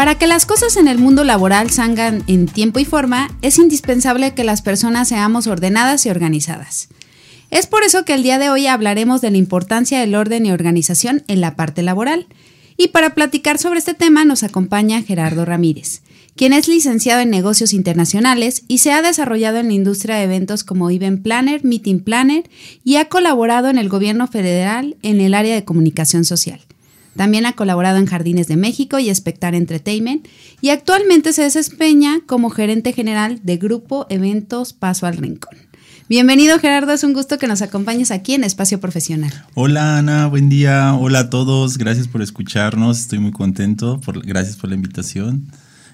Para que las cosas en el mundo laboral salgan en tiempo y forma, es indispensable que las personas seamos ordenadas y organizadas. Es por eso que el día de hoy hablaremos de la importancia del orden y organización en la parte laboral. Y para platicar sobre este tema nos acompaña Gerardo Ramírez, quien es licenciado en negocios internacionales y se ha desarrollado en la industria de eventos como Event Planner, Meeting Planner y ha colaborado en el gobierno federal en el área de comunicación social. También ha colaborado en Jardines de México y Spectar Entertainment y actualmente se desempeña como gerente general de Grupo Eventos Paso al Rincón. Bienvenido Gerardo, es un gusto que nos acompañes aquí en Espacio Profesional. Hola Ana, buen día, hola a todos, gracias por escucharnos, estoy muy contento, por, gracias por la invitación.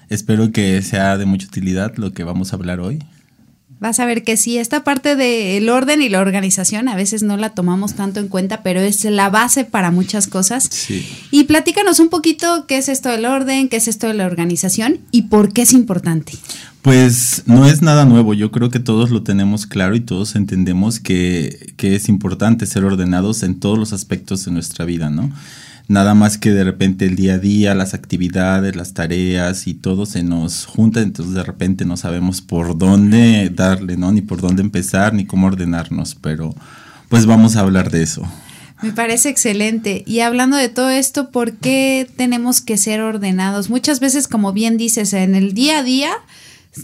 Espero que sea de mucha utilidad lo que vamos a hablar hoy. Vas a ver que sí, esta parte del orden y la organización a veces no la tomamos tanto en cuenta, pero es la base para muchas cosas. Sí. Y platícanos un poquito qué es esto del orden, qué es esto de la organización y por qué es importante. Pues no es nada nuevo, yo creo que todos lo tenemos claro y todos entendemos que, que es importante ser ordenados en todos los aspectos de nuestra vida, ¿no? Nada más que de repente el día a día, las actividades, las tareas y todo se nos junta, entonces de repente no sabemos por dónde darle, ¿no? Ni por dónde empezar, ni cómo ordenarnos, pero pues vamos a hablar de eso. Me parece excelente. Y hablando de todo esto, ¿por qué tenemos que ser ordenados? Muchas veces, como bien dices, en el día a día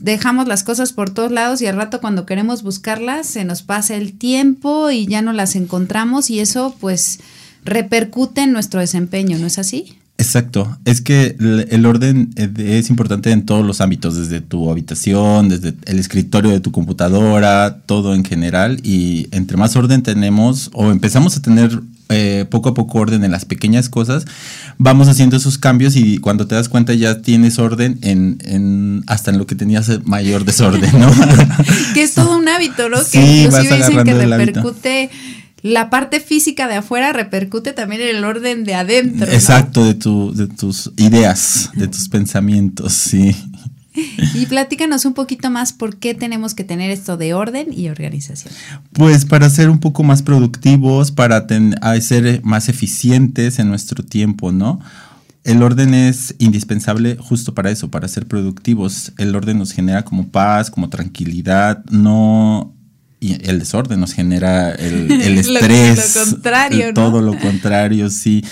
dejamos las cosas por todos lados y al rato cuando queremos buscarlas se nos pasa el tiempo y ya no las encontramos y eso pues repercute en nuestro desempeño, ¿no es así? Exacto, es que el orden es importante en todos los ámbitos, desde tu habitación, desde el escritorio de tu computadora, todo en general, y entre más orden tenemos o empezamos a tener eh, poco a poco orden en las pequeñas cosas, vamos haciendo esos cambios y cuando te das cuenta ya tienes orden en, hasta en lo que tenías mayor desorden, ¿no? que es todo un hábito, ¿no? Sí, que vas dicen que repercute la parte física de afuera repercute también en el orden de adentro. Exacto, de, tu, de tus ideas, de tus pensamientos, sí. Y platícanos un poquito más por qué tenemos que tener esto de orden y organización. Pues para ser un poco más productivos, para ser más eficientes en nuestro tiempo, ¿no? El orden es indispensable justo para eso, para ser productivos. El orden nos genera como paz, como tranquilidad, no y el desorden nos genera el, estrés. lo contrario, Todo lo contrario, sí.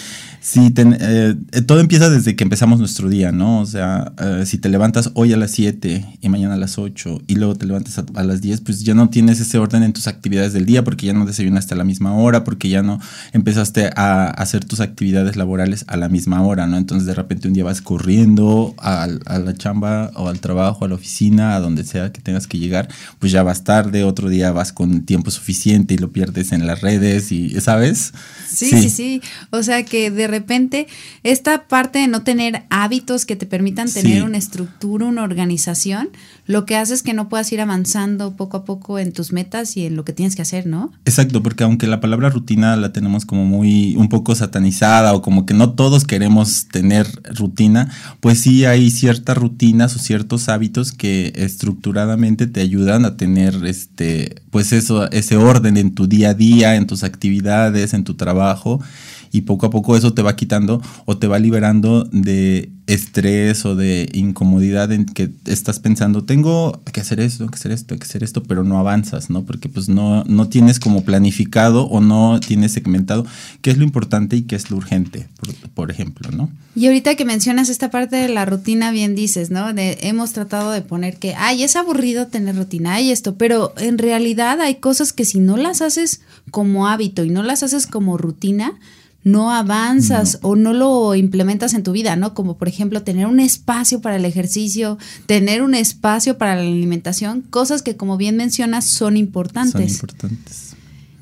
Sí, eh, todo empieza desde que empezamos nuestro día, ¿no? O sea, eh, si te levantas hoy a las 7 y mañana a las 8 y luego te levantas a, las 10, pues ya no tienes ese orden en tus actividades del día porque ya no desayunaste a la misma hora, porque ya no empezaste a hacer tus actividades laborales a la misma hora, ¿no? Entonces de repente un día vas corriendo a, a la chamba o al trabajo, a la oficina, a donde sea que tengas que llegar, pues ya vas tarde, otro día vas con tiempo suficiente y lo pierdes en las redes y, ¿sabes? Sí, sí, sí. O sea que de repente esta parte de no tener hábitos que te permitan tener una estructura, una organización, lo que hace es que no puedas ir avanzando poco a poco en tus metas y en lo que tienes que hacer, ¿no? Exacto, porque aunque la palabra rutina la tenemos como muy un poco satanizada o como que no todos queremos tener rutina, pues sí hay ciertas rutinas o ciertos hábitos que estructuradamente te ayudan a tener este pues eso ese orden en tu día a día, en tus actividades, en tu trabajo y poco a poco eso te va quitando o te va liberando de estrés o de incomodidad en que estás pensando, tengo que hacer esto, que hacer esto, que hacer esto, pero no avanzas, ¿no? Porque pues no, no tienes como planificado o no tienes segmentado qué es lo importante y qué es lo urgente, por, ejemplo, ¿no? Y ahorita que mencionas esta parte de la rutina, bien dices, ¿no? De, hemos tratado de poner que, ay, es aburrido tener rutina, hay esto, pero en realidad hay cosas que si no las haces como hábito y no las haces como rutina, no avanzas o no lo implementas en tu vida, ¿no? Como por ejemplo tener un espacio para el ejercicio, tener un espacio para la alimentación, cosas que como bien mencionas son importantes. Son importantes.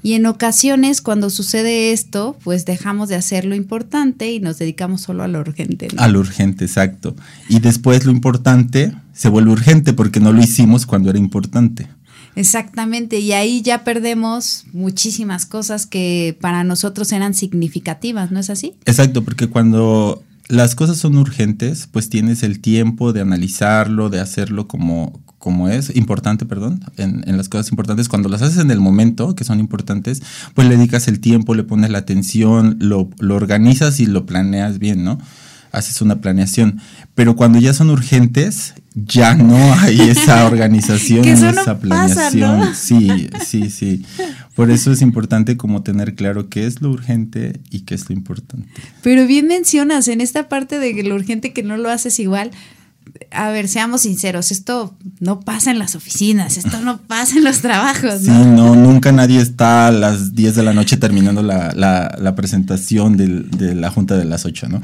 Y en ocasiones cuando sucede esto, pues dejamos de hacer lo importante y nos dedicamos solo a lo urgente. ¿no? A lo urgente, exacto. Y después lo importante se vuelve urgente porque no lo hicimos cuando era importante. Exactamente, y ahí ya perdemos muchísimas cosas que para nosotros eran significativas, ¿no es así? Exacto, porque cuando las cosas son urgentes, pues tienes el tiempo de analizarlo, de hacerlo como, como es, importante, perdón, en, en, las cosas importantes, cuando las haces en el momento, que son importantes, pues le dedicas el tiempo, le pones la atención, lo, lo organizas y lo planeas bien, ¿no? Haces una planeación. Pero cuando ya son urgentes, ya no hay esa organización, esa planeación. Pasa, ¿no? Sí, sí, sí. Por eso es importante como tener claro qué es lo urgente y qué es lo importante. Pero bien mencionas en esta parte de lo urgente que no lo haces igual. A ver, seamos sinceros, esto no pasa en las oficinas, esto no pasa en los trabajos. Sí, no, nunca nadie está a las 10 de la noche terminando la, la, la presentación del, de la junta de las 8, ¿no?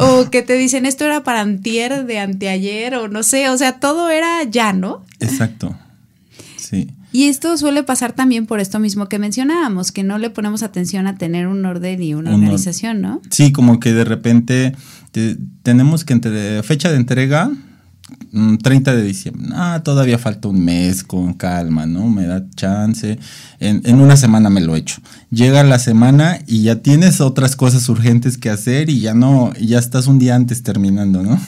o que te dicen, esto era para antier, de anteayer, o no sé, o sea, todo era ya, ¿no? Exacto, sí. Y esto suele pasar también por esto mismo que mencionábamos, que no le ponemos atención a tener un orden y una Uno- organización, ¿no? Sí, como que de repente te- tenemos que entre fecha de entrega mm, 30 de diciembre. Ah, todavía falta un mes con calma, ¿no? Me da chance. En, en una semana me lo echo. Llega la semana y ya tienes otras cosas urgentes que hacer y ya no, ya estás un día antes terminando, ¿no?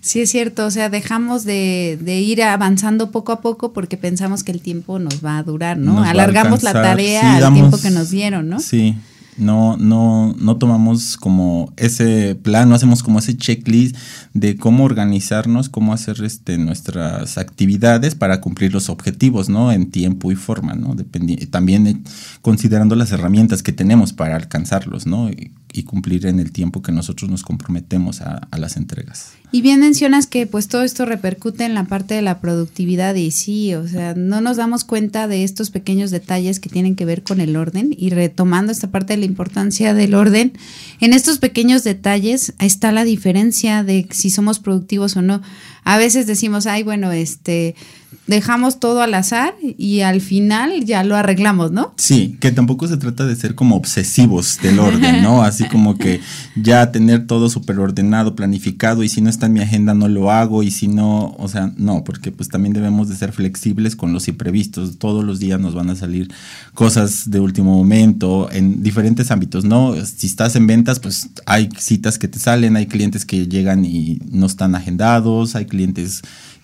Sí, es cierto, o sea, dejamos de, de ir avanzando poco a poco porque pensamos que el tiempo nos va a durar, ¿no? Nos Alargamos la tarea Sí, al damos- tiempo que nos dieron, ¿no? Sí. No, no, no tomamos como ese plan, no hacemos como ese checklist de cómo organizarnos, cómo hacer este, nuestras actividades para cumplir los objetivos, ¿no? En tiempo y forma, ¿no? Dependi- también eh, considerando las herramientas que tenemos para alcanzarlos, ¿no? Y, y cumplir en el tiempo que nosotros nos comprometemos a, las entregas. Y bien mencionas que pues todo esto repercute en la parte de la productividad y sí, o sea, no nos damos cuenta de estos pequeños detalles que tienen que ver con el orden y retomando esta parte de la importancia del orden, en estos pequeños detalles está la diferencia de si somos productivos o no. A veces decimos, ay, bueno, este, dejamos todo al azar y al final ya lo arreglamos, ¿no? Sí, que tampoco se trata de ser como obsesivos del orden, ¿no? Así como que ya tener todo súper ordenado, planificado y si no está en mi agenda no lo hago y si no, o sea, no, porque pues también debemos de ser flexibles con los imprevistos. Todos los días nos van a salir cosas de último momento en diferentes ámbitos, ¿no? Si estás en ventas, pues hay citas que te salen, hay clientes que llegan y no están agendados, hay clientes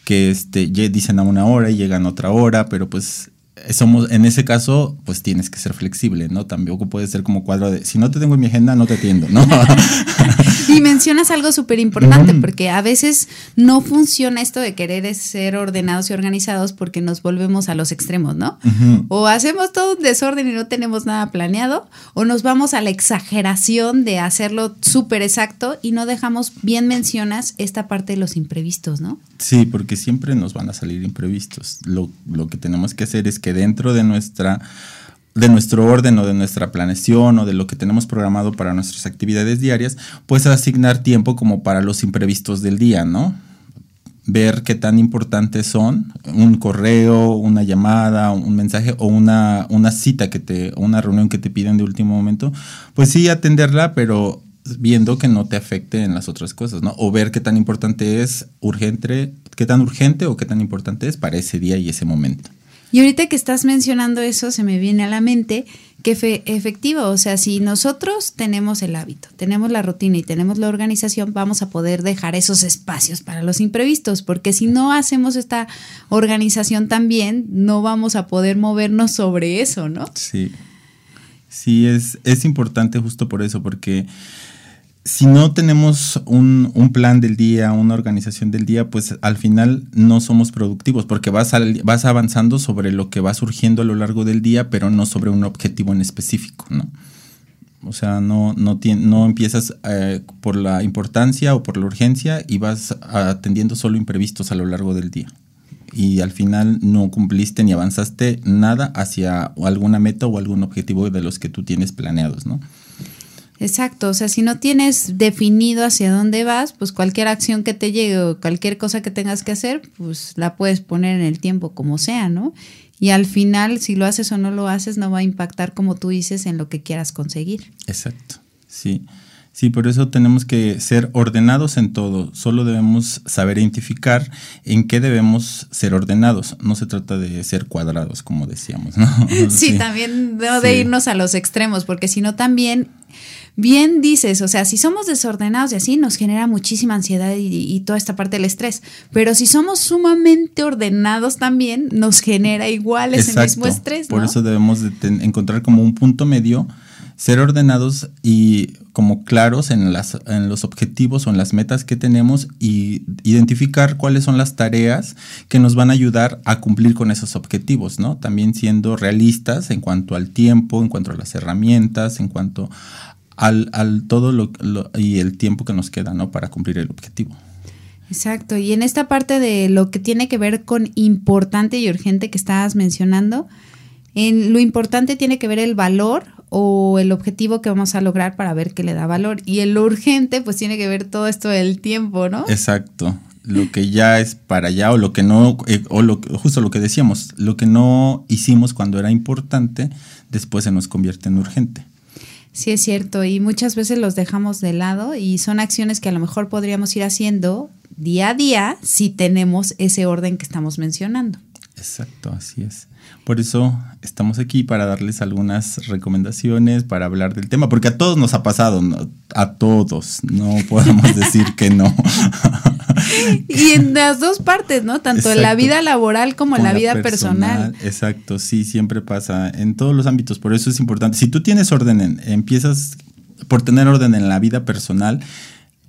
que este, dicen a una hora y llegan a otra hora, pero pues somos, en ese caso, pues tienes que ser flexible, ¿no? Tampoco puede ser como cuadro de, si no te tengo en mi agenda, no te atiendo, ¿no? Y mencionas algo súper importante, porque a veces no funciona esto de querer ser ordenados y organizados porque nos volvemos a los extremos, ¿no? O hacemos todo un desorden y no tenemos nada planeado, o nos vamos a la exageración de hacerlo súper exacto y no dejamos, bien mencionas, esta parte de los imprevistos, ¿no? Sí, porque siempre nos van a salir imprevistos. Lo, lo que tenemos que hacer es que dentro de nuestra de nuestro orden o de nuestra planeación o de lo que tenemos programado para nuestras actividades diarias, pues asignar tiempo como para los imprevistos del día, ¿no? Ver qué tan importantes son un correo, una llamada, un mensaje o una, una cita que te, una reunión que te piden de último momento, pues sí atenderla, pero viendo que no te afecte en las otras cosas, ¿no? O ver qué tan importante es urgente, qué tan urgente o qué tan importante es para ese día y ese momento. Y ahorita que estás mencionando eso, se me viene a la mente que fe- efectivo, o sea, si nosotros tenemos el hábito, tenemos la rutina y tenemos la organización, vamos a poder dejar esos espacios para los imprevistos, porque si no hacemos esta organización también, no vamos a poder movernos sobre eso, ¿no? Sí. Sí, es, es importante justo por eso, porque si no tenemos un, un plan del día, una organización del día, pues al final no somos productivos, porque vas, al- vas avanzando sobre lo que va surgiendo a lo largo del día, pero no sobre un objetivo en específico, ¿no? O sea, no, no, no empiezas eh, por la importancia o por la urgencia y vas atendiendo solo imprevistos a lo largo del día. Y al final no cumpliste ni avanzaste nada hacia alguna meta o algún objetivo de los que tú tienes planeados, ¿no? Exacto, o sea, si no tienes definido hacia dónde vas, pues cualquier acción que te llegue o cualquier cosa que tengas que hacer, pues la puedes poner en el tiempo como sea, ¿no? Y al final, si lo haces o no lo haces, no va a impactar, como tú dices, en lo que quieras conseguir. Exacto, sí. Sí, por eso tenemos que ser ordenados en todo. Solo debemos saber identificar en qué debemos ser ordenados. No se trata de ser cuadrados, como decíamos, ¿no? Sí, también no de irnos a los extremos, porque si no también, bien dices, o sea, si somos desordenados y así, nos genera muchísima ansiedad y, toda esta parte del estrés. Pero si somos sumamente ordenados también, nos genera igual ese mismo estrés. Por eso debemos de encontrar como un punto medio ser ordenados y como claros en, las, en los objetivos o en las metas que tenemos y identificar cuáles son las tareas que nos van a ayudar a cumplir con esos objetivos, ¿no? También siendo realistas en cuanto al tiempo, en cuanto a las herramientas, en cuanto al, al todo lo, y el tiempo que nos queda, ¿no? Para cumplir el objetivo. Exacto, y en esta parte de lo que tiene que ver con importante y urgente que estabas mencionando, en lo importante tiene que ver el valor o el objetivo que vamos a lograr para ver qué le da valor. Y en lo urgente, pues tiene que ver todo esto del tiempo, ¿no? Exacto. Lo que ya es para allá o lo que no, eh, o lo, justo lo que decíamos, lo que no hicimos cuando era importante, después se nos convierte en urgente. Sí, es cierto. Y muchas veces los dejamos de lado y son acciones que a lo mejor podríamos ir haciendo día a día si tenemos ese orden que estamos mencionando. Exacto, así es. Por eso estamos aquí para darles algunas recomendaciones, para hablar del tema, porque a todos nos ha pasado, a todos, no podemos decir que no. Y en las dos partes, ¿no? Tanto en la vida laboral como en la, vida personal. Exacto, sí, siempre pasa en todos los ámbitos, por eso es importante. Si tú tienes orden, empiezas por tener orden en la vida personal,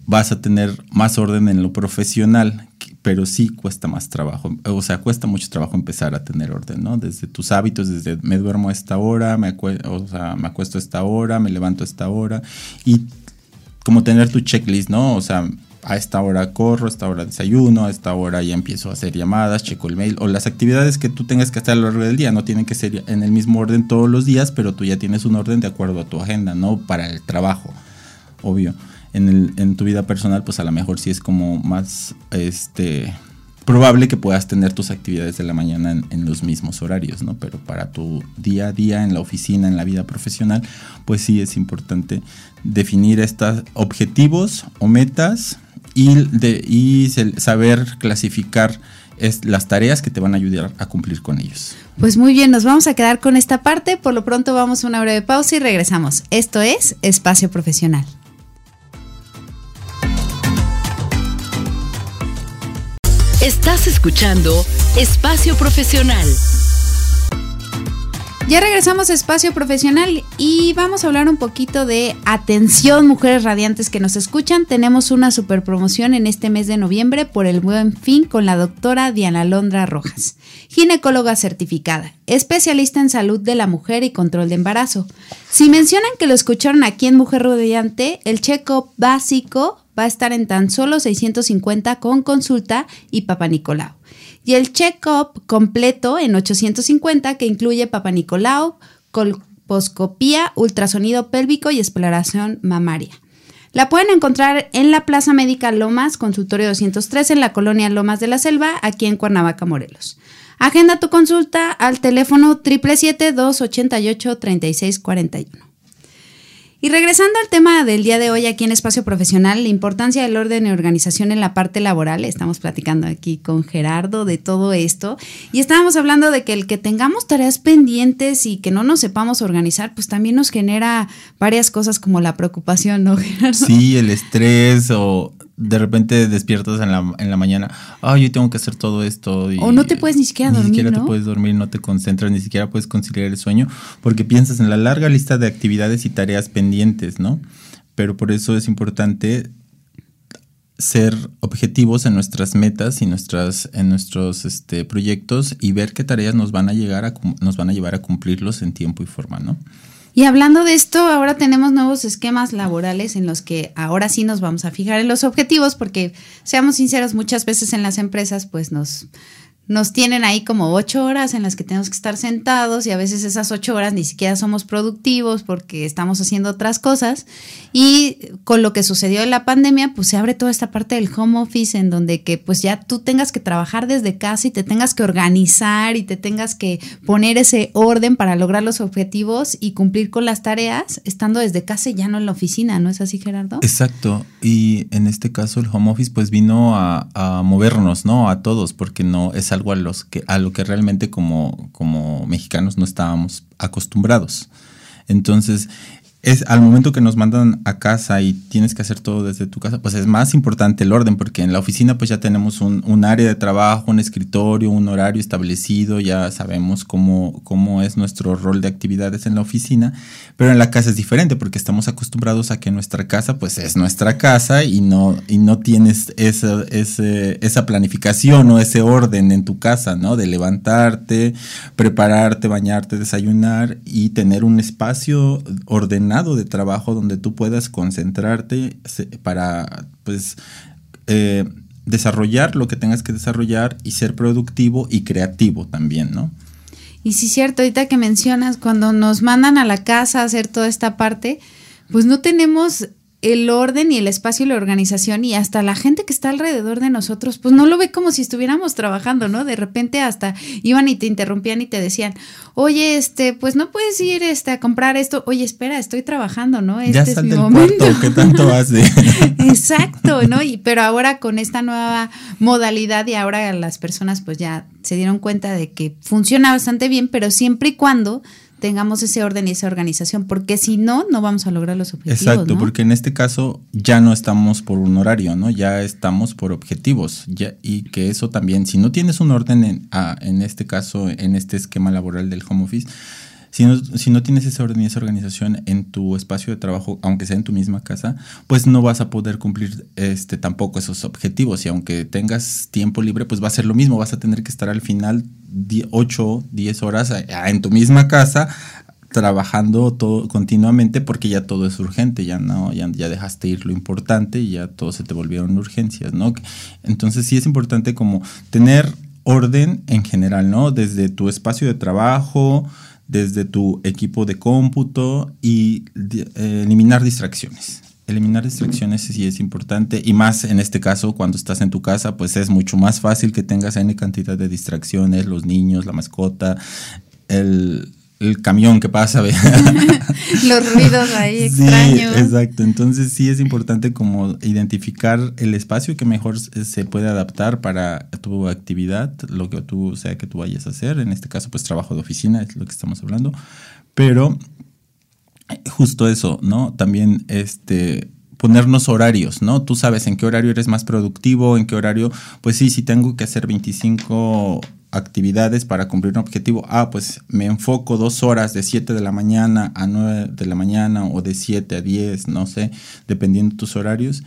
vas a tener más orden en lo profesional, pero sí cuesta más trabajo, o sea, cuesta mucho trabajo empezar a tener orden, ¿no? Desde tus hábitos, desde me duermo a esta hora, me, o sea, me acuesto a esta hora, me levanto a esta hora, y como tener tu checklist, ¿no? O sea, a esta hora corro, a esta hora desayuno, a esta hora ya empiezo a hacer llamadas, checo el mail, o las actividades que tú tengas que hacer a lo largo del día, no tienen que ser en el mismo orden todos los días, pero tú ya tienes un orden de acuerdo a tu agenda, ¿no? Para el trabajo, obvio en, el, en tu vida personal, pues a lo mejor sí es como más este, probable que puedas tener tus actividades de la mañana en, los mismos horarios, ¿no? Pero para tu día a día en la oficina, en la vida profesional, pues sí es importante definir estos objetivos o metas y, de, y saber clasificar es las tareas que te van a ayudar a cumplir con ellos. Pues muy bien, nos vamos a quedar con esta parte. Por lo pronto vamos a una breve pausa y regresamos. Esto es Espacio Profesional. Estás escuchando Espacio Profesional. Ya regresamos a Espacio Profesional y vamos a hablar un poquito de atención, mujeres radiantes que nos escuchan. Tenemos una super promoción en este mes de noviembre por el buen fin con la doctora Diana Londra Rojas, ginecóloga certificada, especialista en salud de la mujer y control de embarazo. Si mencionan que lo escucharon aquí en Mujer Radiante, el check-up básico va a estar en tan solo 650 con consulta y Papa Nicolau. Y el check-up completo en 850 que incluye Papa Nicolau, colposcopía, ultrasonido pélvico y exploración mamaria. La pueden encontrar en la Plaza Médica Lomas, consultorio 203 en la colonia Lomas de la Selva, aquí en Cuernavaca, Morelos. Agenda tu consulta al teléfono 777-288-3641. Y regresando al tema del día de hoy aquí en Espacio Profesional, la importancia del orden y organización en la parte laboral, estamos platicando aquí con Gerardo de todo esto y estábamos hablando de que el que tengamos tareas pendientes y que no nos sepamos organizar, pues también nos genera varias cosas como la preocupación, ¿no, Gerardo? Sí, el estrés o de repente despiertas en la, en la mañana, ah, yo tengo que hacer todo esto. o no te puedes ni siquiera dormir. Ni siquiera te puedes dormir, no te concentras, ni siquiera puedes conciliar el sueño, porque piensas en la larga lista de actividades y tareas pendientes, ¿no? Pero por eso es importante ser objetivos en nuestras metas y nuestras, en nuestros este, proyectos y ver qué tareas nos van a llegar a, nos van a llevar a cumplirlos en tiempo y forma, ¿no? Y hablando de esto, ahora tenemos nuevos esquemas laborales en los que ahora sí nos vamos a fijar en los objetivos, porque seamos sinceros, muchas veces en las empresas pues nos, nos tienen ahí como ocho horas en las que tenemos que estar sentados y a veces esas ocho horas ni siquiera somos productivos porque estamos haciendo otras cosas. Y con lo que sucedió en la pandemia, pues se abre toda esta parte del home office en donde que pues ya tú tengas que trabajar desde casa y te tengas que organizar y te tengas que poner ese orden para lograr los objetivos y cumplir con las tareas estando desde casa y ya no en la oficina, ¿no es así Gerardo? Exacto. Y en este caso el home office pues vino a, a movernos, ¿no? A todos, porque no es algo a, que, a lo que realmente como, como mexicanos no estábamos acostumbrados. Entonces, es al momento que nos mandan a casa y tienes que hacer todo desde tu casa, pues es más importante el orden, porque en la oficina pues ya tenemos un, área de trabajo, un escritorio, un horario establecido, ya sabemos cómo, cómo es nuestro rol de actividades en la oficina, pero en la casa es diferente porque estamos acostumbrados a que nuestra casa pues es nuestra casa y no, y no tienes esa, esa planificación o ese orden en tu casa, ¿no? De levantarte, prepararte, bañarte, desayunar y tener un espacio ordenado de trabajo donde tú puedas concentrarte para pues eh, desarrollar lo que tengas que desarrollar y ser productivo y creativo también, ¿no? Y sí, cierto, ahorita que mencionas, cuando nos mandan a la casa a hacer toda esta parte, pues no tenemos el orden y el espacio y la organización y hasta la gente que está alrededor de nosotros, pues no lo ve como si estuviéramos trabajando, ¿no? De repente hasta iban y te interrumpían y te decían, oye, este, pues no puedes ir este, a comprar esto, oye, espera, estoy trabajando, ¿no? Este ya es mi momento. ¿qué tanto hace? Exacto, ¿no? Y, pero ahora con esta nueva modalidad y ahora las personas pues ya se dieron cuenta de que funciona bastante bien, pero siempre y cuando tengamos ese orden y esa organización, porque si no, no vamos a lograr los objetivos. Exacto, porque en este caso ya no estamos por un horario, ¿no? Ya estamos por objetivos. Ya, y que eso también, si no tienes un orden en, en este caso, en este esquema laboral del home office, si no, si no tienes ese orden y esa organización en tu espacio de trabajo, aunque sea en tu misma casa, pues no vas a poder cumplir este, tampoco esos objetivos. Y aunque tengas tiempo libre, pues va a ser lo mismo. Vas a tener que estar al final 8, 10 horas en tu misma casa trabajando todo continuamente porque ya todo es urgente, ya no, ya, ya dejaste ir lo importante y ya todo se te volvieron urgencias, ¿no? Entonces sí es importante como tener orden en general, ¿no? Desde tu espacio de trabajo, desde tu equipo de cómputo y eh, eliminar distracciones. Eliminar distracciones sí es importante y más en este caso cuando estás en tu casa pues es mucho más fácil que tengas N cantidad de distracciones, los niños, la mascota, el, el camión que pasa. Los ruidos ahí extraños. Sí, exacto. Entonces sí es importante como identificar el espacio que mejor se puede adaptar para tu actividad, lo que tú sea que tú vayas a hacer. En este caso, pues trabajo de oficina es lo que estamos hablando. Pero justo eso, ¿no? También este ponernos horarios, ¿no? Tú sabes en qué horario eres más productivo, en qué horario, pues sí, si tengo que hacer 25 actividades para cumplir un objetivo. Ah, pues me enfoco dos horas de 7 de la mañana a 9 de la mañana o de 7 a 10, no sé, dependiendo de tus horarios.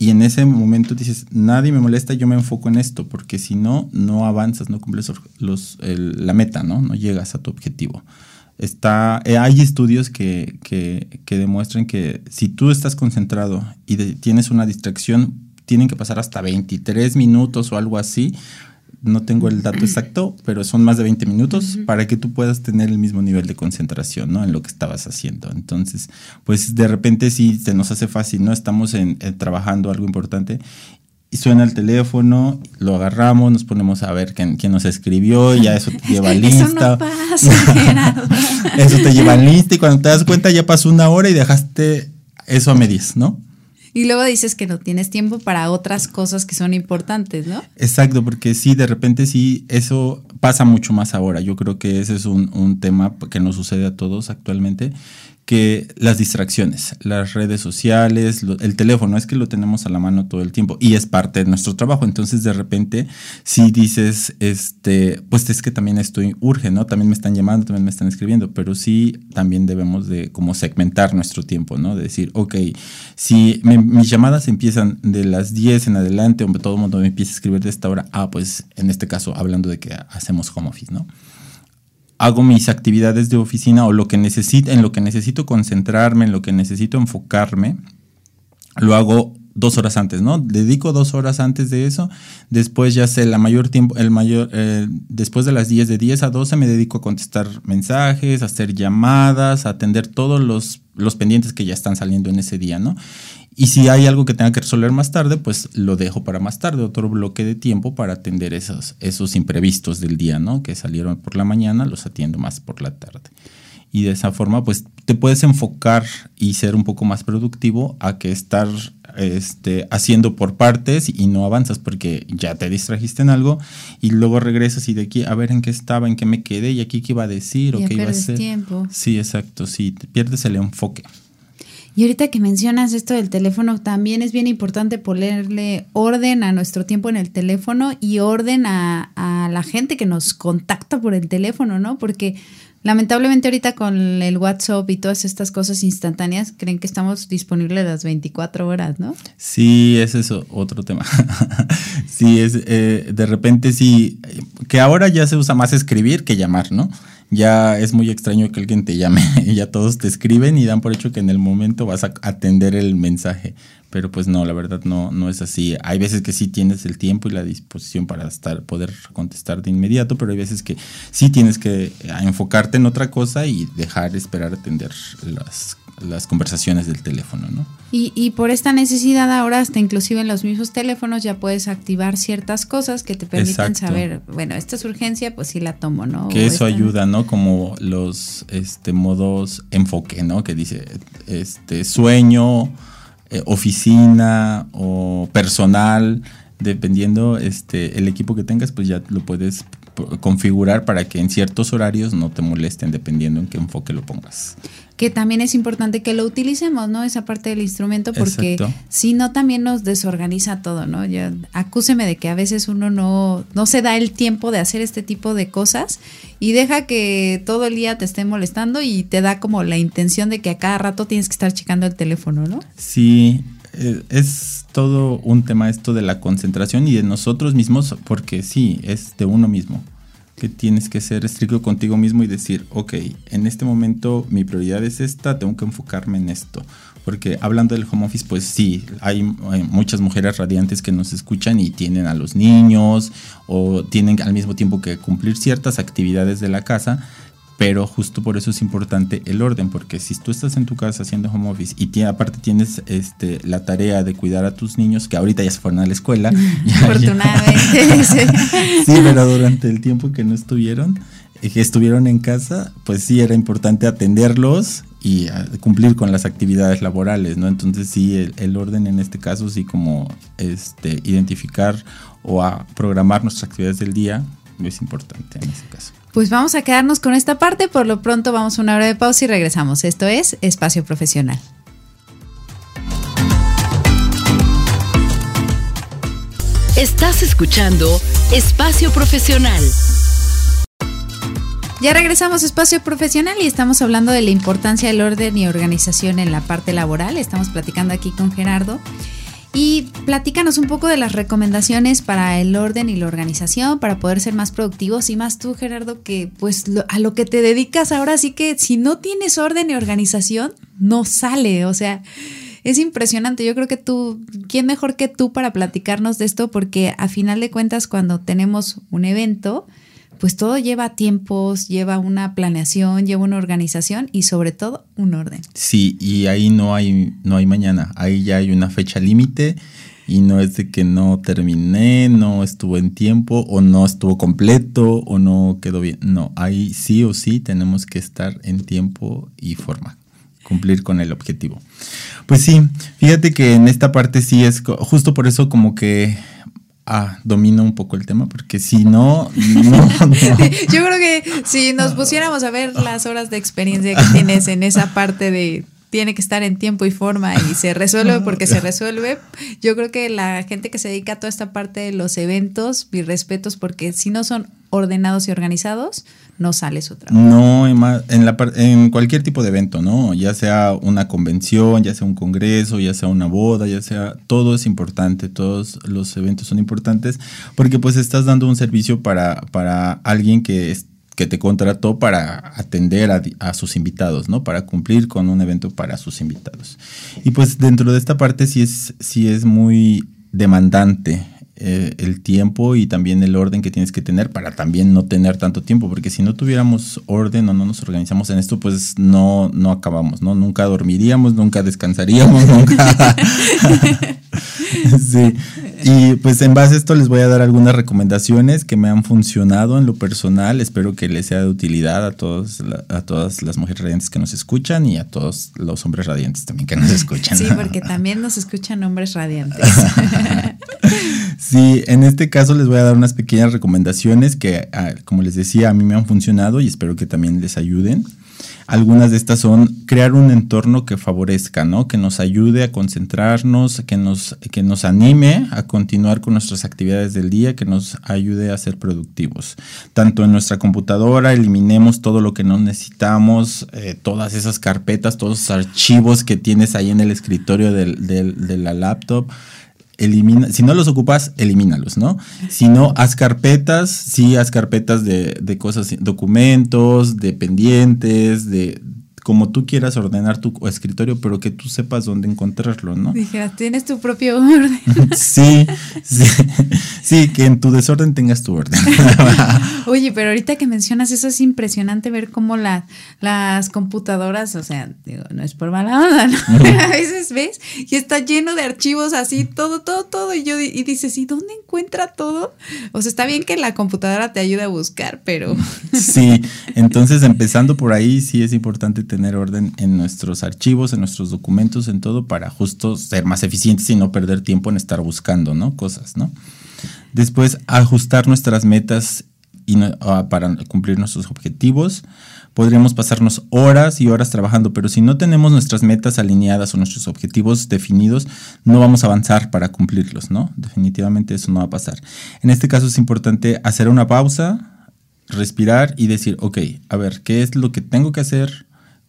Y en ese momento dices, nadie me molesta, yo me enfoco en esto, porque si no, no avanzas, no cumples los, la meta, ¿no? No llegas a tu objetivo. Está, eh, hay estudios que, que, que, demuestran que si tú estás concentrado y tienes una distracción, tienen que pasar hasta 23 minutos o algo así no tengo el dato exacto, pero son más de 20 minutos para que tú puedas tener el mismo nivel de concentración, ¿no? En lo que estabas haciendo. Entonces, pues de repente sí se nos hace fácil, ¿no? Estamos en, trabajando algo importante y suena el teléfono, lo agarramos, nos ponemos a ver quién, quién nos escribió, y ya eso te lleva lista. Eso no pasa, Eso te lleva lista y cuando te das cuenta ya pasó una hora y dejaste eso a medias, ¿no? Y luego dices que no tienes tiempo para otras cosas que son importantes, ¿no? Exacto, porque sí, de repente sí, eso pasa mucho más ahora. Yo creo que ese es un, un tema que nos sucede a todos actualmente que las distracciones, las redes sociales, el teléfono, es que lo tenemos a la mano todo el tiempo y es parte de nuestro trabajo. Entonces, de repente, si dices, este, pues es que también estoy urge, ¿no? También me están llamando, también me están escribiendo, pero sí también debemos de como segmentar nuestro tiempo, ¿no? De decir, ok, si mis llamadas empiezan de las 10 en adelante, o todo el mundo me empieza a escribir de esta hora, ah, pues en este caso, hablando de que hacemos home office, ¿no? Hago mis actividades de oficina o lo que necesito, en lo que necesito concentrarme, en lo que necesito enfocarme, lo hago dos horas antes, ¿no? Dedico dos horas antes de eso. Después ya sé, la mayor tiempo, el mayor, eh, después de las 10, de 10 a 12 me dedico a contestar mensajes, a hacer llamadas, a atender todos los, los pendientes que ya están saliendo en ese día, ¿no? Y si hay algo que tenga que resolver más tarde, pues lo dejo para más tarde, otro bloque de tiempo para atender esos, esos imprevistos del día, ¿no? Que salieron por la mañana, los atiendo más por la tarde. Y de esa forma, pues te puedes enfocar y ser un poco más productivo a que estar este, haciendo por partes y no avanzas porque ya te distrajiste en algo y luego regresas y de aquí a ver en qué estaba, en qué me quedé y aquí qué iba a decir o qué iba a hacer. tiempo. Sí, exacto, sí, te pierdes el enfoque. Y ahorita que mencionas esto del teléfono, también es bien importante ponerle orden a nuestro tiempo en el teléfono y orden a, a, la gente que nos contacta por el teléfono, ¿no? Porque lamentablemente ahorita con el WhatsApp y todas estas cosas instantáneas, creen que estamos disponibles las 24 horas, ¿no? Sí, ese es otro tema. sí, es eh, de repente sí, que ahora ya se usa más escribir que llamar, ¿no? Ya es muy extraño que alguien te llame ya todos te escriben y dan por hecho que en el momento vas a atender el mensaje. Pero pues no, la verdad no, no es así. Hay veces que sí tienes el tiempo y la disposición para estar, poder contestar de inmediato, pero hay veces que sí tienes que enfocarte en otra cosa y dejar esperar atender las las conversaciones del teléfono, ¿no? Y, y, por esta necesidad ahora hasta inclusive en los mismos teléfonos ya puedes activar ciertas cosas que te permiten saber, bueno, esta es urgencia, pues sí la tomo, ¿no? Que eso ayuda, ¿no? Como los este, modos enfoque, ¿no? Que dice este sueño, eh, oficina o personal, dependiendo este el equipo que tengas, pues ya lo puedes configurar para que en ciertos horarios no te molesten dependiendo en qué enfoque lo pongas que también es importante que lo utilicemos, ¿no? Esa parte del instrumento, porque si no también nos desorganiza todo, ¿no? Ya, acúseme de que a veces uno no, no se da el tiempo de hacer este tipo de cosas y deja que todo el día te esté molestando y te da como la intención de que a cada rato tienes que estar checando el teléfono, ¿no? Sí, es todo un tema esto de la concentración y de nosotros mismos, porque sí, es de uno mismo que tienes que ser estricto contigo mismo y decir, ok, en este momento mi prioridad es esta, tengo que enfocarme en esto. Porque hablando del home office, pues sí, hay, hay, muchas mujeres radiantes que nos escuchan y tienen a los niños o tienen al mismo tiempo que cumplir ciertas actividades de la casa pero justo por eso es importante el orden, porque si tú estás en tu casa haciendo home office y aparte tienes este, la tarea de cuidar a tus niños, que ahorita ya se fueron a la escuela. Afortunadamente. sí, pero durante el tiempo que no estuvieron, eh, que estuvieron en casa, pues sí era importante atenderlos y ah, cumplir con las actividades laborales, ¿no? Entonces sí, el, el, orden en este caso, sí como este, identificar o a programar nuestras actividades del día es importante en ese caso. Pues vamos a quedarnos con esta parte, por lo pronto vamos a una hora de pausa y regresamos. Esto es Espacio Profesional. Estás escuchando Espacio Profesional. Ya regresamos a Espacio Profesional y estamos hablando de la importancia del orden y organización en la parte laboral. Estamos platicando aquí con Gerardo. Y platícanos un poco de las recomendaciones para el orden y la organización, para poder ser más productivos y más tú, Gerardo, que pues a lo que te dedicas ahora sí que si no tienes orden y organización, no sale. O sea, es impresionante. Yo creo que tú, ¿quién mejor que tú para platicarnos de esto? Porque a final de cuentas, cuando tenemos un evento, pues todo lleva tiempos, lleva una planeación, lleva una organización y sobre todo un orden. Sí, y ahí no hay, no hay mañana, ahí ya hay una fecha límite y no es de que no terminé, no estuvo en tiempo o no estuvo completo o no quedó bien. No, ahí sí o sí tenemos que estar en tiempo y forma, cumplir con el objetivo. Pues sí, fíjate que en esta parte sí es justo por eso como que ah, domino un poco el tema, porque si no, no, Yo creo que si nos pusiéramos a ver las horas de experiencia que tienes en esa parte de tiene que estar en tiempo y forma y se resuelve porque se resuelve. Yo creo que la gente que se dedica a toda esta parte de los eventos, mis respetos, porque si no son ordenados y organizados, no sale su trabajo. No, en, la, en cualquier tipo de evento, ¿no? Ya sea una convención, ya sea un congreso, ya sea una boda, ya sea, todo es importante, todos los eventos son importantes porque pues estás dando un servicio para, para alguien que que te contrató para atender a, sus invitados, ¿no? Para cumplir con un evento para sus invitados. Y pues dentro de esta parte sí es, sí es muy demandante eh, el tiempo y también el orden que tienes que tener para también no tener tanto tiempo, porque si no tuviéramos orden o no nos organizamos en esto, pues no, no acabamos, ¿no? Nunca dormiríamos, nunca descansaríamos, nunca... sí. Y pues en base a esto les voy a dar algunas recomendaciones que me han funcionado en lo personal. Espero que les sea de utilidad a todos a todas las mujeres radiantes que nos escuchan y a todos los hombres radiantes también que nos escuchan. Sí, porque también nos escuchan hombres radiantes. Sí, en este caso les voy a dar unas pequeñas recomendaciones que, ah, como les decía, a mí me han funcionado y espero que también les ayuden. Algunas de estas son crear un entorno que favorezca, ¿no? Que nos ayude a concentrarnos, que nos, que nos anime a continuar con nuestras actividades del día, que nos ayude a ser productivos. Tanto en nuestra computadora, eliminemos todo lo que no necesitamos, eh, todas esas carpetas, todos esos archivos que tienes ahí en el escritorio de la laptop elimina, si no los ocupas, elimínalos, ¿no? Si no, haz carpetas, sí, haz carpetas de, de cosas, documentos, de pendientes, de, como tú quieras ordenar tu escritorio, pero que tú sepas dónde encontrarlo, ¿no? Dije, tienes tu propio orden. sí, sí, sí, que en tu desorden tengas tu orden. Oye, pero ahorita que mencionas eso es impresionante ver cómo la, las computadoras, o sea, digo, no es por mala onda, ¿no? A veces ves y está lleno de archivos así, todo, todo, todo, y yo y dices, ¿y dónde encuentra todo? O sea, está bien que la computadora te ayude a buscar, pero... sí, entonces empezando por ahí sí es importante tener tener orden en nuestros archivos, en nuestros documentos, en todo, para justo ser más eficientes y no perder tiempo en estar buscando, ¿no? Cosas, ¿no? Después, ajustar nuestras metas y ah, para cumplir nuestros objetivos. Podríamos pasarnos horas y horas trabajando, pero si no tenemos nuestras metas alineadas o nuestros objetivos definidos, no vamos a avanzar para cumplirlos, ¿no? Definitivamente eso no va a pasar. En este caso es importante hacer una pausa, respirar y decir, ok, a ver, ¿qué es lo que tengo que hacer?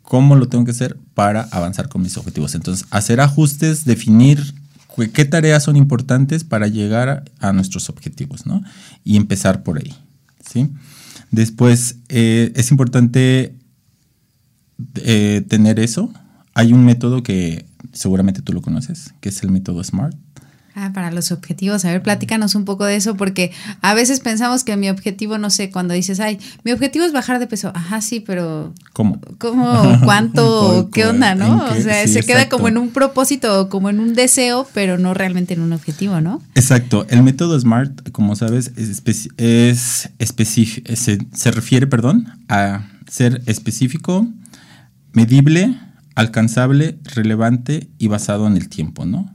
Cómo lo tengo que hacer para avanzar con mis objetivos. Entonces, hacer ajustes, definir qué tareas son importantes para llegar a, nuestros objetivos, ¿no? Y empezar por ahí, ¿sí? Después, eh, es importante eh, tener eso. Hay un método que seguramente tú lo conoces, que es el método SMART. Ah, para los objetivos. A ver, platícanos un poco de eso, porque a veces pensamos que mi objetivo, no sé, cuando dices, ay, mi objetivo es bajar de peso. Ajá, sí, pero. ¿Cómo? ¿Cómo? ¿Cuánto? ¿Qué onda, no? O sea, se queda como en un propósito, como en un deseo, pero no realmente en un objetivo, ¿no? Exacto. El método SMART, como sabes, es, es específico, se, se refiere, perdón, a ser específico, medible, alcanzable, relevante y basado en el tiempo, ¿no?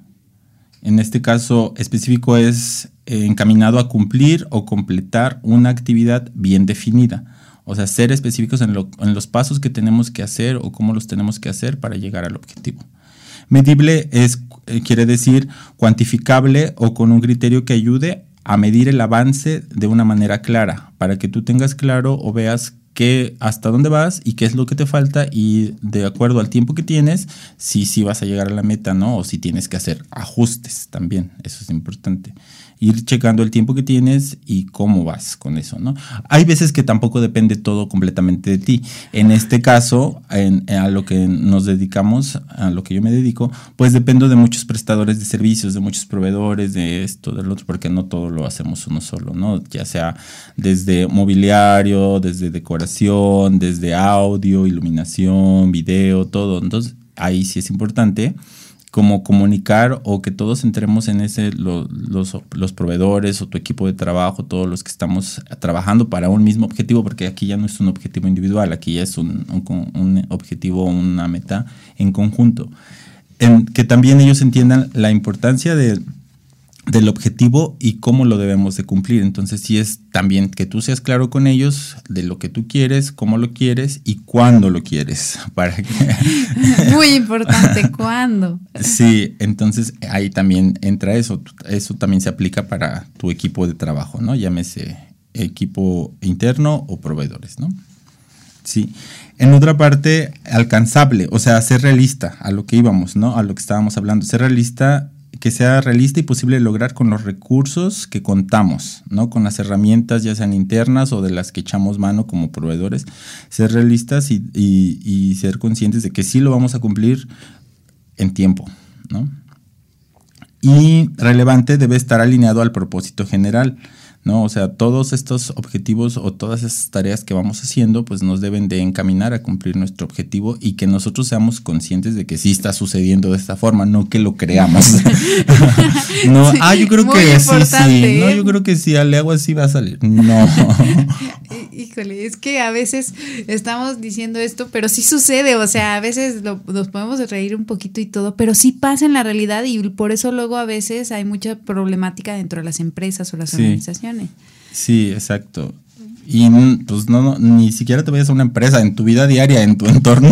En este caso específico es eh, encaminado a cumplir o completar una actividad bien definida. O sea, ser específicos en, los pasos que tenemos que hacer o cómo los tenemos que hacer para llegar al objetivo. Medible es, eh, quiere decir cuantificable o con un criterio que ayude a medir el avance de una manera clara, para que tú tengas claro o veas qué, hasta dónde vas y qué es lo que te falta y de acuerdo al tiempo que tienes, si, si vas a llegar a la meta, ¿no? O si tienes que hacer ajustes también, eso es importante ir checando el tiempo que tienes y cómo vas con eso, ¿no? Hay veces que tampoco depende todo completamente de ti. En este caso, a lo que nos dedicamos, a lo que yo me dedico, pues dependo de muchos prestadores de servicios, de muchos proveedores, de esto, del otro, porque no todo lo hacemos uno solo, ¿no? Ya sea desde mobiliario, desde decoración, desde audio, iluminación, video, todo. Entonces, ahí sí es importante como comunicar o que todos entremos en ese, los, los, proveedores o tu equipo de trabajo, todos los que estamos trabajando para un mismo objetivo, porque aquí ya no es un objetivo individual, aquí ya es un, un, un objetivo, una meta en conjunto. En, que también ellos entiendan la importancia de del objetivo y cómo lo debemos de cumplir. Entonces, sí es también que tú seas claro con ellos de lo que tú quieres, cómo lo quieres y cuándo lo quieres. Para que Muy importante, ¿cuándo? Sí, entonces ahí también entra eso. Eso también se aplica para tu equipo de trabajo, ¿no? Llámese equipo interno o proveedores, ¿no? Sí. En otra parte, alcanzable, o sea, ser realista a lo que íbamos, ¿no? A lo que estábamos hablando. Ser realista que sea realista y posible lograr con los recursos que contamos, ¿no? Con las herramientas ya sean internas o de las que echamos mano como proveedores, ser realistas y, y ser conscientes de que sí lo vamos a cumplir en tiempo, ¿no? Y relevante debe estar alineado al propósito general. ¿No? O sea, todos estos objetivos o todas esas tareas que vamos haciendo, pues nos deben de encaminar a cumplir nuestro objetivo y que nosotros seamos conscientes de que sí está sucediendo de esta forma, no que lo creamos. no, ah, yo creo que sí, sí, no, yo creo que si le hago así va a salir. No. Híjole, es que a veces estamos diciendo esto, pero sí sucede, o sea, a veces nos podemos reír un poquito y todo, pero sí pasa en la realidad y por eso luego a veces hay mucha problemática dentro de las empresas o las organizaciones. Sí, exacto. Y pues no, ni siquiera te vayas a una empresa, en tu vida diaria, en tu entorno.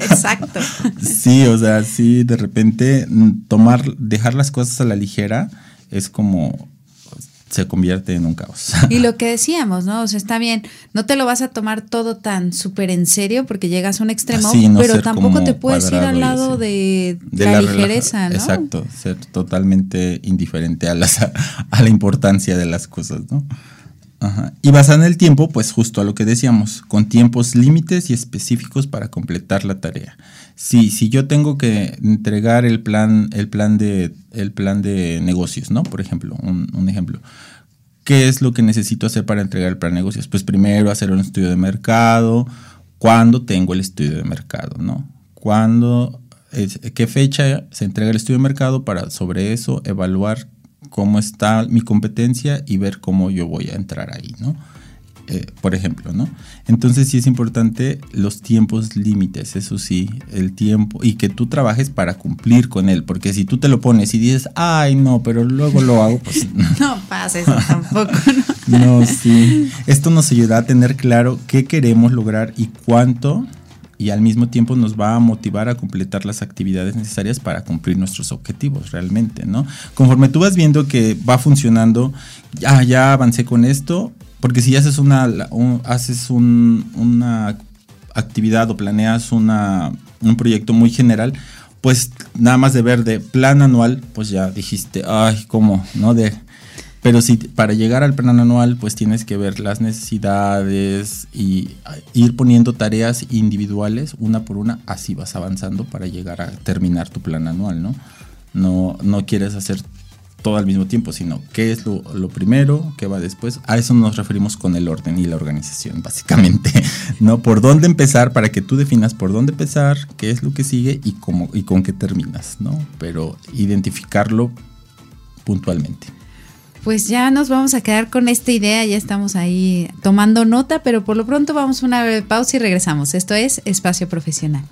exacto. sí, o sea, sí, de repente tomar, dejar las cosas a la ligera es como se convierte en un caos. Y lo que decíamos, ¿no? O sea, está bien, no te lo vas a tomar todo tan súper en serio porque llegas a un extremo, pero tampoco te puedes ir al lado de, la, ligereza, ¿no? Exacto, ser totalmente indiferente a, las, a la importancia de las cosas, ¿no? Ajá. Y basada en el tiempo, pues justo a lo que decíamos, con tiempos límites y específicos para completar la tarea. Si, si yo tengo que entregar el plan, el plan de, el plan de negocios, ¿no? Por ejemplo, un, ejemplo. ¿Qué es lo que necesito hacer para entregar el plan de negocios? Pues primero hacer un estudio de mercado. ¿Cuándo tengo el estudio de mercado? ¿No? ¿Cuándo, qué fecha se entrega el estudio de mercado para sobre eso evaluar cómo está mi competencia y ver cómo yo voy a entrar ahí, ¿no? Eh, por ejemplo, ¿no? Entonces sí es importante los tiempos límites, eso sí, el tiempo y que tú trabajes para cumplir con él, porque si tú te lo pones y dices, ay no, pero luego lo hago, pues no pasa eso tampoco, ¿no? no, sí. Esto nos ayuda a tener claro qué queremos lograr y cuánto y al mismo tiempo nos va a motivar a completar las actividades necesarias para cumplir nuestros objetivos realmente, ¿no? Conforme tú vas viendo que va funcionando, ya, ya avancé con esto, porque si haces una, haces una actividad o planeas una, un proyecto muy general, pues nada más de ver de plan anual, pues ya dijiste, ay, ¿cómo? ¿No? De, pero si para llegar al plan anual, pues tienes que ver las necesidades y ir poniendo tareas individuales una por una, así vas avanzando para llegar a terminar tu plan anual, ¿no? No, no quieres hacer todo al mismo tiempo, sino qué es lo, primero, qué va después. A eso nos referimos con el orden y la organización, básicamente, ¿no? Por dónde empezar para que tú definas por dónde empezar, qué es lo que sigue y cómo y con qué terminas, ¿no? Pero identificarlo puntualmente. Pues ya nos vamos a quedar con esta idea, ya estamos ahí tomando nota, pero por lo pronto vamos a una pausa y regresamos. Esto es Espacio Profesional.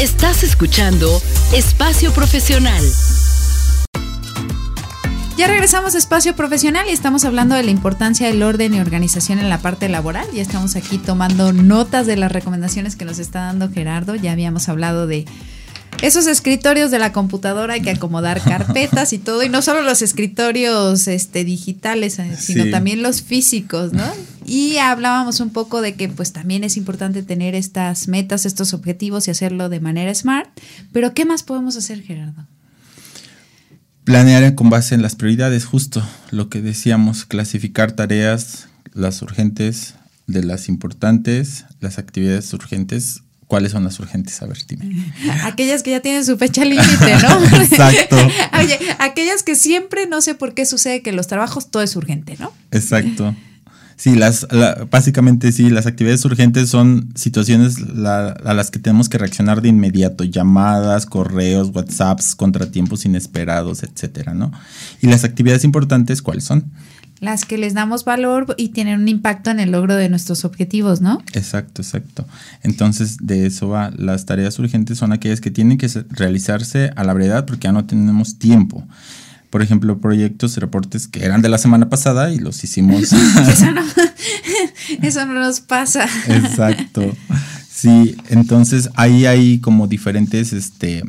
Estás escuchando Espacio Profesional. Ya regresamos a Espacio Profesional y estamos hablando de la importancia del orden y organización en la parte laboral. Ya estamos aquí tomando notas de las recomendaciones que nos está dando Gerardo. Ya habíamos hablado de esos escritorios de la computadora hay que acomodar carpetas y todo, y no solo los escritorios este, digitales, eh, sino también los físicos, ¿no? Y hablábamos un poco de que pues también es importante tener estas metas, estos objetivos y hacerlo de manera smart, pero ¿qué más podemos hacer, Gerardo? Planear con base en las prioridades, justo lo que decíamos, clasificar tareas, las urgentes de las importantes, las actividades urgentes ¿Cuáles son las urgentes? A ver, dime. Aquellas que ya tienen su fecha límite, ¿no? Exacto. Oye, aquellas que siempre no sé por qué sucede que en los trabajos todo es urgente, ¿no? Exacto. Sí, las, básicamente sí, las actividades urgentes son situaciones a las que tenemos que reaccionar de inmediato, llamadas, correos, WhatsApps, contratiempos inesperados, etcétera, ¿no? Y las actividades importantes, ¿cuáles son? Las que les damos valor y tienen un impacto en el logro de nuestros objetivos, ¿no? Exacto, exacto. Entonces, de eso va. Las tareas urgentes son aquellas que tienen que realizarse a la brevedad porque ya no tenemos tiempo. Por ejemplo, proyectos y reportes que eran de la semana pasada y los hicimos. eso, no, eso no nos pasa. Exacto. Sí, entonces ahí hay como diferentes este,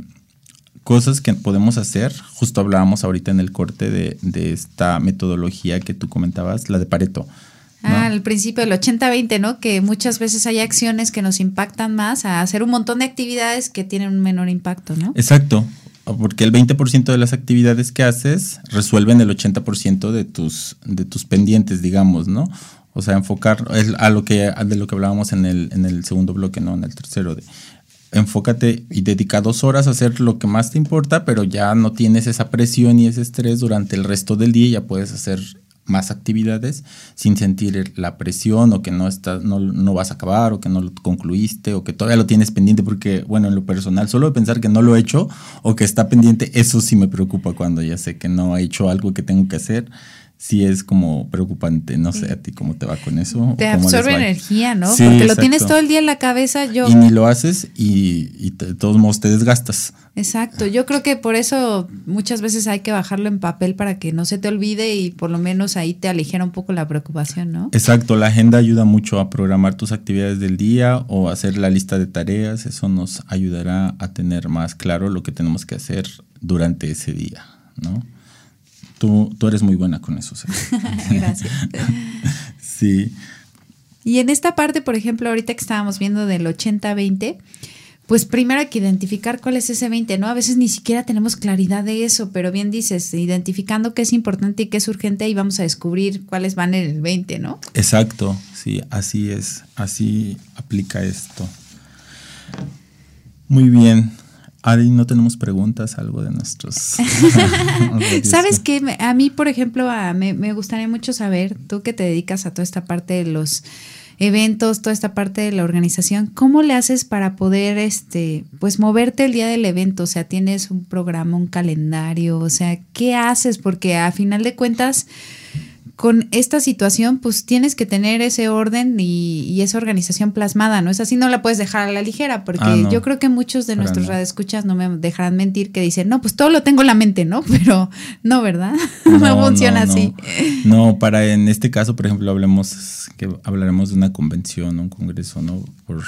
cosas que podemos hacer. Justo hablábamos ahorita en el corte de, esta metodología que tú comentabas, la de Pareto. Ah, al principio del 80-20, ¿no? Que muchas veces hay acciones que nos impactan más a hacer un montón de actividades que tienen un menor impacto, ¿no? Exacto, porque el 20% de las actividades que haces resuelven el 80% de tus, de tus pendientes, digamos, ¿no? O sea, enfocar a lo que, de lo que hablábamos en el, en el segundo bloque, ¿no? En el tercero, de enfócate y dedica dos horas a hacer lo que más te importa, pero ya no tienes esa presión y ese estrés durante el resto del día y ya puedes hacer más actividades sin sentir la presión o que no estás, no, no, vas a acabar o que no lo concluiste o que todavía lo tienes pendiente porque, bueno, en lo personal, solo de pensar que no lo he hecho o que está pendiente, eso sí me preocupa cuando ya sé que no he hecho algo que tengo que hacer sí es como preocupante. No sé a ti cómo te va con eso. Te absorbe energía, ¿no? Porque lo tienes todo el día en la cabeza. Yo... Y ni lo haces y, de todos modos te desgastas. Exacto. Yo creo que por eso muchas veces hay que bajarlo en papel para que no se te olvide y por lo menos ahí te aligera un poco la preocupación, ¿no? Exacto. La agenda ayuda mucho a programar tus actividades del día o hacer la lista de tareas. Eso nos ayudará a tener más claro lo que tenemos que hacer durante ese día, ¿no? Tú, eres muy buena con eso. Gracias. sí. Y en esta parte, por ejemplo, ahorita que estábamos viendo del 80-20, pues primero hay que identificar cuál es ese 20, ¿no? A veces ni siquiera tenemos claridad de eso, pero bien dices, identificando qué es importante y qué es urgente y vamos a descubrir cuáles van en el 20, ¿no? Exacto, sí, así es, así aplica esto. Muy bien. Ari, no tenemos preguntas, algo de nuestros. ¿Sabes qué? A mí, por ejemplo, me, gustaría mucho saber, tú que te dedicas a toda esta parte de los eventos, toda esta parte de la organización, ¿cómo le haces para poder, este, pues, moverte el día del evento? O sea, ¿tienes un programa, un calendario? O sea, ¿qué haces? Porque a final de cuentas con esta situación, pues tienes que tener ese orden y, esa organización plasmada, ¿no? Es así, no la puedes dejar a la ligera, porque ah, yo creo que muchos de nuestros radioescuchas no me dejarán mentir que dicen, no, pues todo lo tengo en la mente, ¿no? Pero no, ¿verdad? No, funciona así. No, para en este caso, por ejemplo, hablemos, que hablaremos de una convención, un congreso, ¿no? Por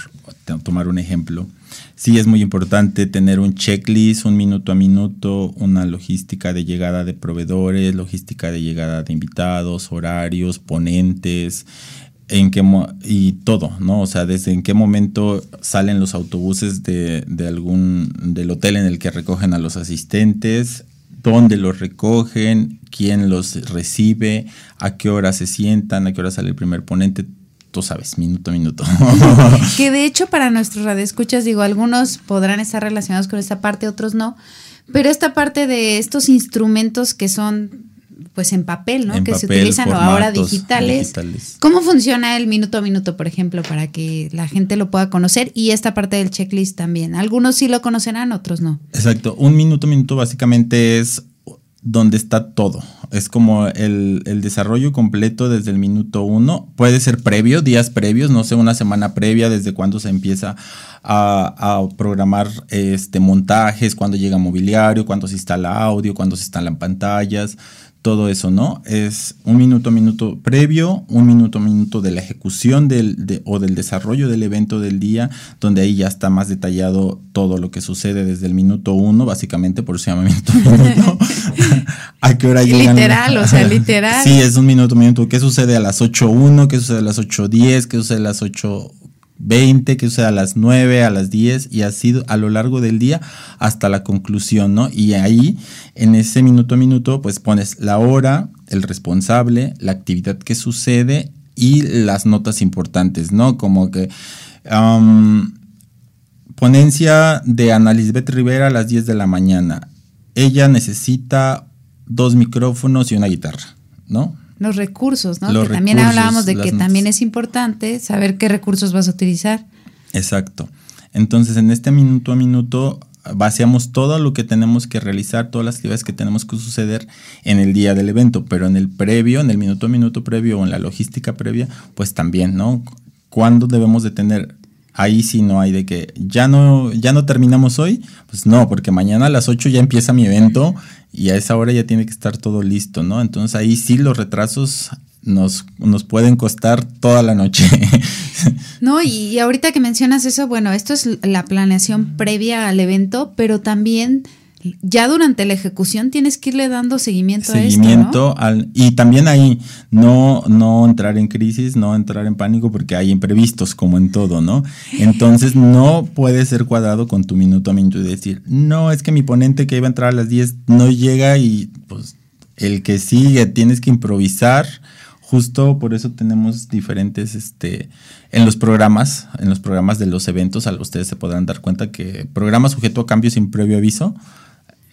tomar un ejemplo sí es muy importante tener un checklist, un minuto a minuto, una logística de llegada de proveedores, logística de llegada de invitados, horarios, ponentes, en qué y todo, ¿no? O sea, desde en qué momento salen los autobuses de, de algún del hotel en el que recogen a los asistentes, dónde los recogen, quién los recibe, a qué hora se sientan, a qué hora sale el primer ponente, tú sabes, minuto a minuto. que de hecho para nuestros radioescuchas, digo, algunos podrán estar relacionados con esta parte, otros no, pero esta parte de estos instrumentos que son pues en papel, ¿no? que se utilizan ahora digitales. ¿Cómo funciona el minuto a minuto, por ejemplo, para que la gente lo pueda conocer? Y esta parte del checklist también. Algunos sí lo conocerán, otros no. Exacto. Un minuto a minuto básicamente es donde está todo. Es como el, desarrollo completo desde el minuto uno. Puede ser previo, días previos, no sé, una semana previa, desde cuando se empieza a, a, programar este, montajes, cuando llega mobiliario, cuando se instala audio, cuando se instalan pantallas, todo eso, ¿no? Es un minuto a minuto previo, un minuto a minuto de la ejecución del, o del desarrollo del evento del día, donde ahí ya está más detallado todo lo que sucede desde el minuto uno, básicamente, por eso se llama minuto a minuto. ¿A qué hora llegan? Literal, o sea, literal. Sí, es un minuto a minuto. ¿Qué sucede a las 8.1? ¿Qué sucede a las 8.10? ¿Qué sucede a las 8 20, que sucede a las 9, a las 10 y así a lo largo del día hasta la conclusión, ¿no? Y ahí, en ese minuto a minuto, pues pones la hora, el responsable, la actividad que sucede y las notas importantes, ¿no? Como que... ponencia de Ana Lisbeth Rivera a las 10 de la mañana. Ella necesita dos micrófonos y una guitarra, ¿no? Los recursos, ¿no? que también hablábamos de que también es importante saber qué recursos vas a utilizar. Exacto. Entonces, en este minuto a minuto vaciamos todo lo que tenemos que realizar, todas las actividades que tenemos que suceder en el día del evento, pero en el previo, en el minuto a minuto previo o en la logística previa, pues también, ¿no? ¿Cuándo debemos de tener ahí sí no hay de que ya no, ya no terminamos hoy, pues no, porque mañana a las 8 ya empieza mi evento y a esa hora ya tiene que estar todo listo, ¿no? Entonces ahí sí los retrasos nos, nos pueden costar toda la noche. No, y, ahorita que mencionas eso, bueno, esto es la planeación previa al evento, pero también ya durante la ejecución tienes que irle dando seguimiento, a esto. Al, y también ahí no, no entrar en crisis, no entrar en pánico porque hay imprevistos como en todo, ¿no? Entonces no puedes ser cuadrado con tu minuto a minuto y decir, no, es que mi ponente que iba a entrar a las 10 no llega y pues el que sigue tienes que improvisar. Justo por eso tenemos diferentes, este, en los programas, en los programas de los eventos, ustedes se podrán dar cuenta que programa sujeto a cambio sin previo aviso,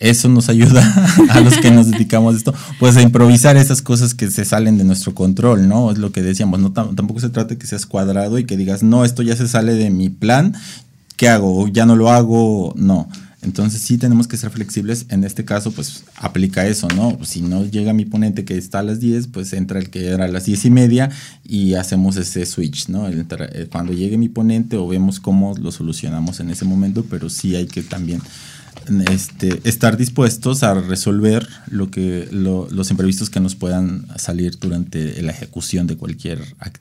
eso nos ayuda a los que nos dedicamos a esto, pues a improvisar esas cosas que se salen de nuestro control, ¿no? Es lo que decíamos, no tampoco se trata de que seas cuadrado y que digas, no, esto ya se sale de mi plan, ¿qué hago? ¿Ya no lo hago? No. Entonces sí tenemos que ser flexibles. En este caso, pues aplica eso, ¿no? Si no llega mi ponente que está a las 10, pues entra el que era a las 10 y media y hacemos ese switch, ¿no? Eh, cuando llegue mi ponente o vemos cómo lo solucionamos en ese momento, pero sí hay que también este, estar dispuestos a resolver lo que los imprevistos que nos puedan salir durante la ejecución de cualquier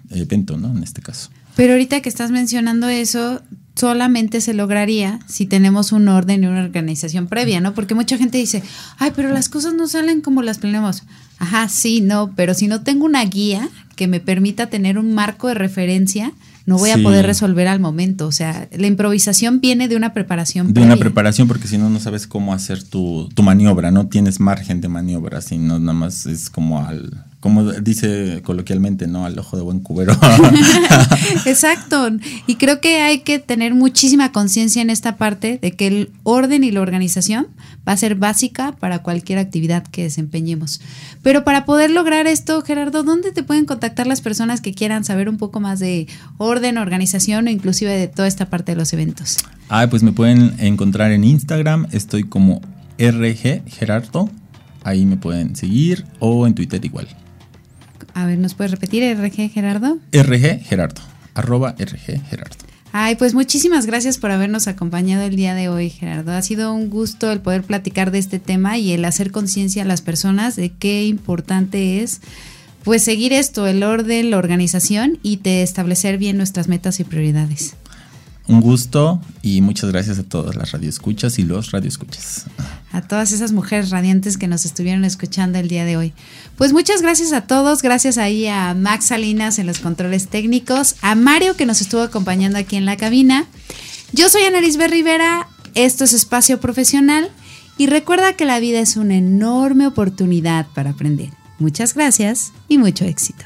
evento, ¿no? En este caso. Pero ahorita que estás mencionando eso, solamente se lograría si tenemos un orden y una organización previa, ¿no? Porque mucha gente dice, ay, pero las cosas no salen como las planeamos. Ajá, sí, no, pero si no tengo una guía que me permita tener un marco de referencia, no voy a poder resolver al momento. O sea, la improvisación viene de una preparación. De una preparación, porque si no, no sabes cómo hacer tu, tu maniobra, no tienes margen de maniobra, sino nada más es como al, como dice coloquialmente, ¿no? Al ojo de buen cubero. Exacto. Y creo que hay que tener muchísima conciencia en esta parte de que el orden y la organización va a ser básica para cualquier actividad que desempeñemos. Pero para poder lograr esto, Gerardo, ¿dónde te pueden contactar las personas que quieran saber un poco más de orden, organización o inclusive de toda esta parte de los eventos? Ah, pues me pueden encontrar en Instagram, estoy como RG Gerardo, ahí me pueden seguir o en Twitter igual. A ver, ¿nos puedes repetir RG Gerardo? RG Gerardo, arroba RG Gerardo. Ay, pues muchísimas gracias por habernos acompañado el día de hoy, Gerardo. Ha sido un gusto el poder platicar de este tema y el hacer conciencia a las personas de qué importante es pues seguir esto, el orden, la organización y de establecer bien nuestras metas y prioridades. Un gusto y muchas gracias a todas las radioescuchas y los radioescuchas. A todas esas mujeres radiantes que nos estuvieron escuchando el día de hoy. Pues muchas gracias a todos, gracias ahí a Max Salinas en los controles técnicos, a Mario que nos estuvo acompañando aquí en la cabina. Yo soy Ana Lisbeth Rivera, esto es Espacio Profesional y recuerda que la vida es una enorme oportunidad para aprender. Muchas gracias y mucho éxito.